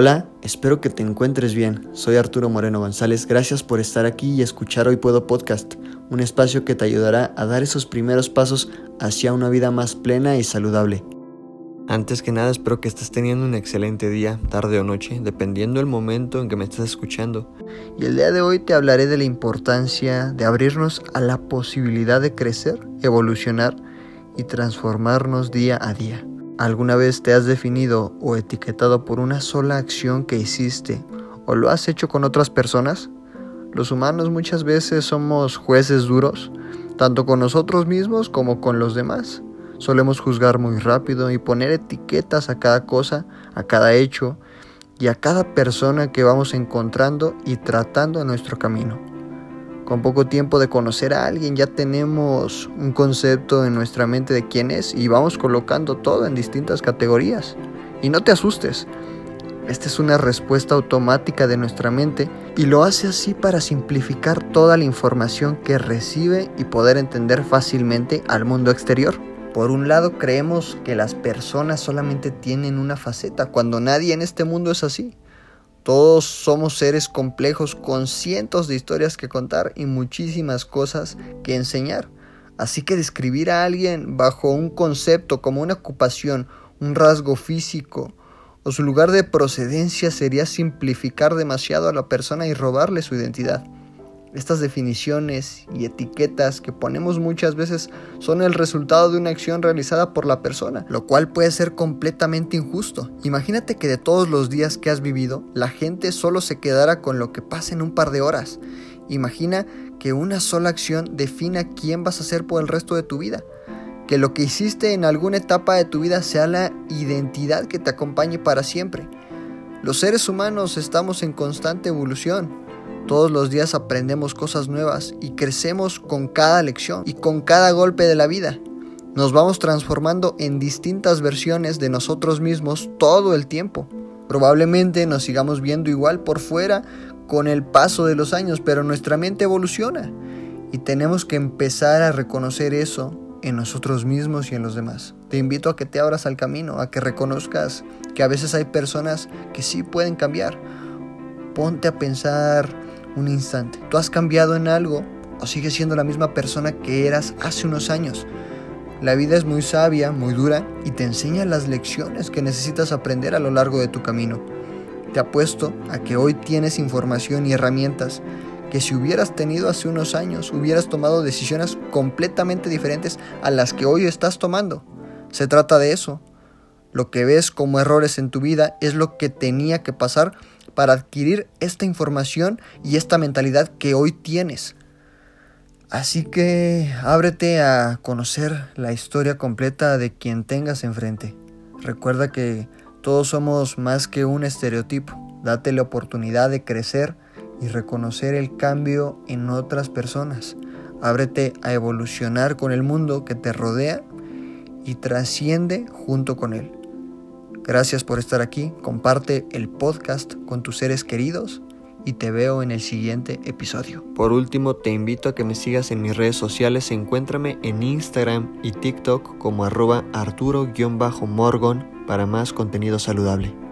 Hola, espero que te encuentres bien. Soy Arturo Moreno González. Gracias por estar aquí y escuchar Hoy Puedo Podcast, un espacio que te ayudará a dar esos primeros pasos hacia una vida más plena y saludable. Antes que nada, espero que estés teniendo un excelente día, tarde o noche, dependiendo del momento en que me estés escuchando. Y el día de hoy te hablaré de la importancia de abrirnos a la posibilidad de crecer, evolucionar y transformarnos día a día. ¿Alguna vez te has definido o etiquetado por una sola acción que hiciste o lo has hecho con otras personas? Los humanos muchas veces somos jueces duros, tanto con nosotros mismos como con los demás. Solemos juzgar muy rápido y poner etiquetas a cada cosa, a cada hecho y a cada persona que vamos encontrando y tratando en nuestro camino. Con poco tiempo de conocer a alguien ya tenemos un concepto en nuestra mente de quién es y vamos colocando todo en distintas categorías. Y no te asustes, esta es una respuesta automática de nuestra mente y lo hace así para simplificar toda la información que recibe y poder entender fácilmente al mundo exterior. Por un lado creemos que las personas solamente tienen una faceta cuando nadie en este mundo es así. Todos somos seres complejos con cientos de historias que contar y muchísimas cosas que enseñar. Así que describir a alguien bajo un concepto como una ocupación, un rasgo físico o su lugar de procedencia sería simplificar demasiado a la persona y robarle su identidad. Estas definiciones y etiquetas que ponemos muchas veces son el resultado de una acción realizada por la persona, lo cual puede ser completamente injusto. Imagínate que de todos los días que has vivido, la gente solo se quedara con lo que pasa en un par de horas. Imagina que una sola acción defina quién vas a ser por el resto de tu vida. Que lo que hiciste en alguna etapa de tu vida sea la identidad que te acompañe para siempre. Los seres humanos estamos en constante evolución todos los días aprendemos cosas nuevas y crecemos con cada lección y con cada golpe de la vida. Nos vamos transformando en distintas versiones de nosotros mismos todo el tiempo. Probablemente nos sigamos viendo igual por fuera con el paso de los años, pero nuestra mente evoluciona y tenemos que empezar a reconocer eso en nosotros mismos y en los demás. Te invito a que te abras al camino, a que reconozcas que a veces hay personas que sí pueden cambiar. Ponte a pensar un instante. ¿Tú has cambiado en algo o sigues siendo la misma persona que eras hace unos años? La vida es muy sabia, muy dura y te enseña las lecciones que necesitas aprender a lo largo de tu camino. Te apuesto a que hoy tienes información y herramientas que si hubieras tenido hace unos años hubieras tomado decisiones completamente diferentes a las que hoy estás tomando. Se trata de eso. Lo que ves como errores en tu vida es lo que tenía que pasar para adquirir esta información y esta mentalidad que hoy tienes. Así que ábrete a conocer la historia completa de quien tengas enfrente. Recuerda que todos somos más que un estereotipo. Date la oportunidad de crecer y reconocer el cambio en otras personas. Ábrete a evolucionar con el mundo que te rodea y trasciende junto con él. Gracias por estar aquí, comparte el podcast con tus seres queridos y te veo en el siguiente episodio. Por último, te invito a que me sigas en mis redes sociales, encuéntrame en Instagram y TikTok como arroba arturo-morgon para más contenido saludable.